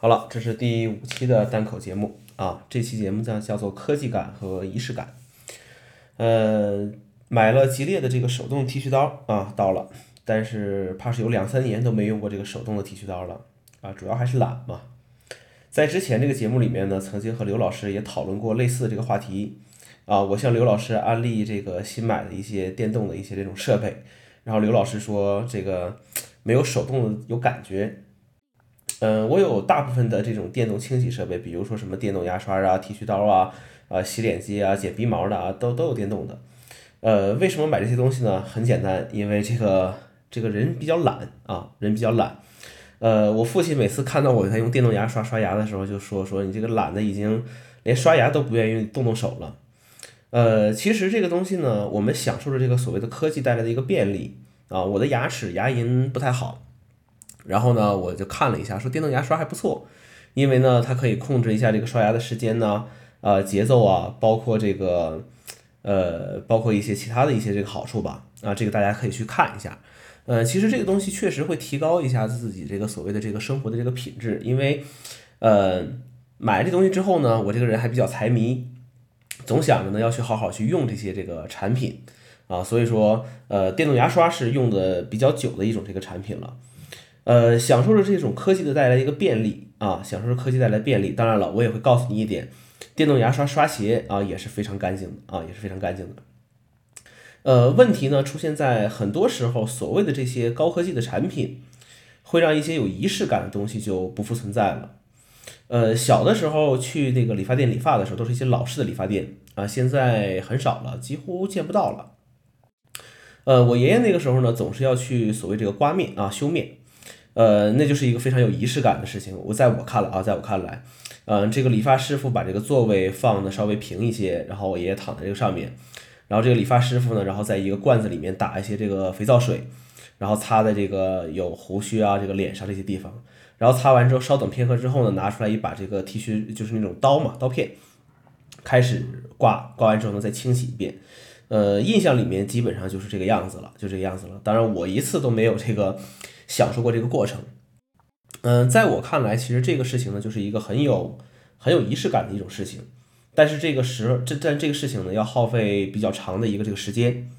好了，这是第五期的单口节目啊。这期节目呢叫做科技感和仪式感。呃，买了吉列的这个手动剃须刀啊，到了，但是怕是有两三年都没用过这个手动的剃须刀了啊，主要还是懒嘛。在之前这个节目里面呢，曾经和刘老师也讨论过类似的这个话题啊。我向刘老师安利这个新买的一些电动的一些这种设备，然后刘老师说这个没有手动的有感觉。嗯，我有大部分的这种电动清洗设备，比如说什么电动牙刷啊、剃须刀啊、啊洗脸机啊、剪鼻毛的啊，都都有电动的。呃，为什么买这些东西呢？很简单，因为这个这个人比较懒啊，人比较懒。呃，我父亲每次看到我在用电动牙刷刷牙的时候，就说说你这个懒的已经连刷牙都不愿意动动手了。呃，其实这个东西呢，我们享受着这个所谓的科技带来的一个便利啊。我的牙齿牙龈不太好。然后呢，我就看了一下，说电动牙刷还不错，因为呢，它可以控制一下这个刷牙的时间呢，呃，节奏啊，包括这个，呃，包括一些其他的一些这个好处吧，啊，这个大家可以去看一下，呃，其实这个东西确实会提高一下自己这个所谓的这个生活的这个品质，因为，呃，买了这东西之后呢，我这个人还比较财迷，总想着呢要去好好去用这些这个产品，啊，所以说，呃，电动牙刷是用的比较久的一种这个产品了。呃，享受着这种科技的带来一个便利啊，享受着科技带来便利。当然了，我也会告诉你一点，电动牙刷刷鞋啊也是非常干净的啊，也是非常干净的。呃，问题呢出现在很多时候，所谓的这些高科技的产品，会让一些有仪式感的东西就不复存在了。呃，小的时候去那个理发店理发的时候，都是一些老式的理发店啊，现在很少了，几乎见不到了。呃，我爷爷那个时候呢，总是要去所谓这个刮面啊，修面。呃，那就是一个非常有仪式感的事情。我在我看来啊，在我看来，嗯，这个理发师傅把这个座位放的稍微平一些，然后我爷爷躺在这个上面，然后这个理发师傅呢，然后在一个罐子里面打一些这个肥皂水，然后擦在这个有胡须啊这个脸上这些地方，然后擦完之后稍等片刻之后呢，拿出来一把这个剃须就是那种刀嘛刀片，开始刮，刮完之后呢再清洗一遍。呃，印象里面基本上就是这个样子了，就这个样子了。当然我一次都没有这个。享受过这个过程，嗯，在我看来，其实这个事情呢，就是一个很有很有仪式感的一种事情。但是这个时这但这个事情呢，要耗费比较长的一个这个时间。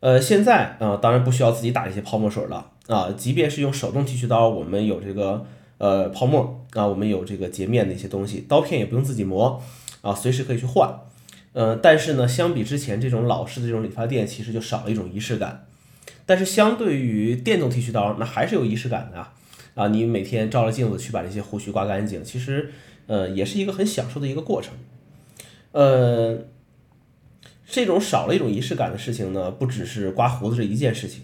呃，现在啊，当然不需要自己打一些泡沫水了啊，即便是用手动剃须刀，我们有这个呃泡沫啊，我们有这个洁面的一些东西，刀片也不用自己磨啊，随时可以去换。呃，但是呢，相比之前这种老式的这种理发店，其实就少了一种仪式感。但是相对于电动剃须刀，那还是有仪式感的啊！啊，你每天照着镜子去把这些胡须刮干净，其实，呃，也是一个很享受的一个过程。呃，这种少了一种仪式感的事情呢，不只是刮胡子这一件事情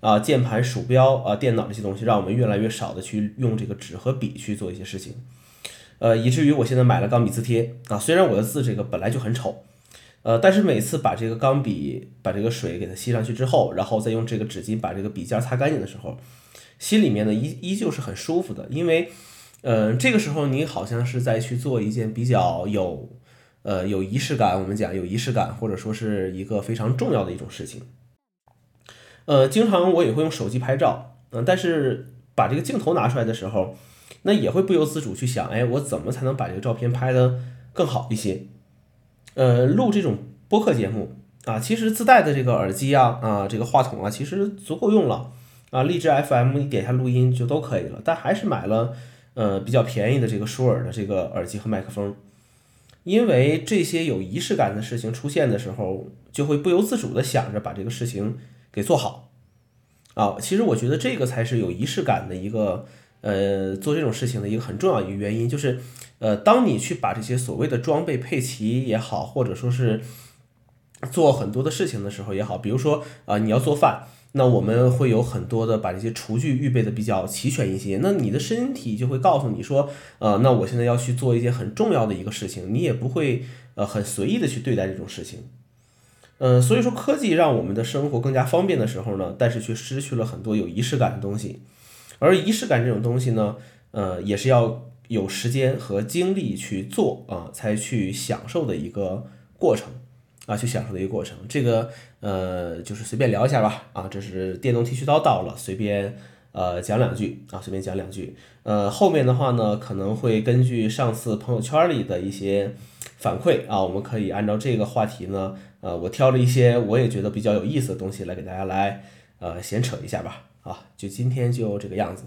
啊，键盘、鼠标啊、电脑这些东西，让我们越来越少的去用这个纸和笔去做一些事情，呃，以至于我现在买了钢笔字贴啊，虽然我的字这个本来就很丑。呃，但是每次把这个钢笔把这个水给它吸上去之后，然后再用这个纸巾把这个笔尖擦干净的时候，心里面呢依依旧是很舒服的，因为，呃，这个时候你好像是在去做一件比较有，呃，有仪式感，我们讲有仪式感，或者说是一个非常重要的一种事情。呃，经常我也会用手机拍照，嗯，但是把这个镜头拿出来的时候，那也会不由自主去想，哎，我怎么才能把这个照片拍得更好一些？呃，录这种播客节目啊，其实自带的这个耳机啊，啊，这个话筒啊，其实足够用了啊。荔枝 FM 你点下录音就都可以了，但还是买了呃比较便宜的这个舒尔的这个耳机和麦克风，因为这些有仪式感的事情出现的时候，就会不由自主的想着把这个事情给做好啊。其实我觉得这个才是有仪式感的一个呃做这种事情的一个很重要一个原因，就是。呃，当你去把这些所谓的装备配齐也好，或者说是做很多的事情的时候也好，比如说啊，你要做饭，那我们会有很多的把这些厨具预备的比较齐全一些，那你的身体就会告诉你说，呃，那我现在要去做一件很重要的一个事情，你也不会呃很随意的去对待这种事情。嗯，所以说科技让我们的生活更加方便的时候呢，但是却失去了很多有仪式感的东西，而仪式感这种东西呢，呃，也是要。有时间和精力去做啊，才去享受的一个过程啊，去享受的一个过程。这个呃，就是随便聊一下吧啊。这是电动剃须刀到了，随便呃讲两句啊，随便讲两句。呃，后面的话呢，可能会根据上次朋友圈里的一些反馈啊，我们可以按照这个话题呢，呃，我挑了一些我也觉得比较有意思的东西来给大家来呃闲扯一下吧。啊，就今天就这个样子。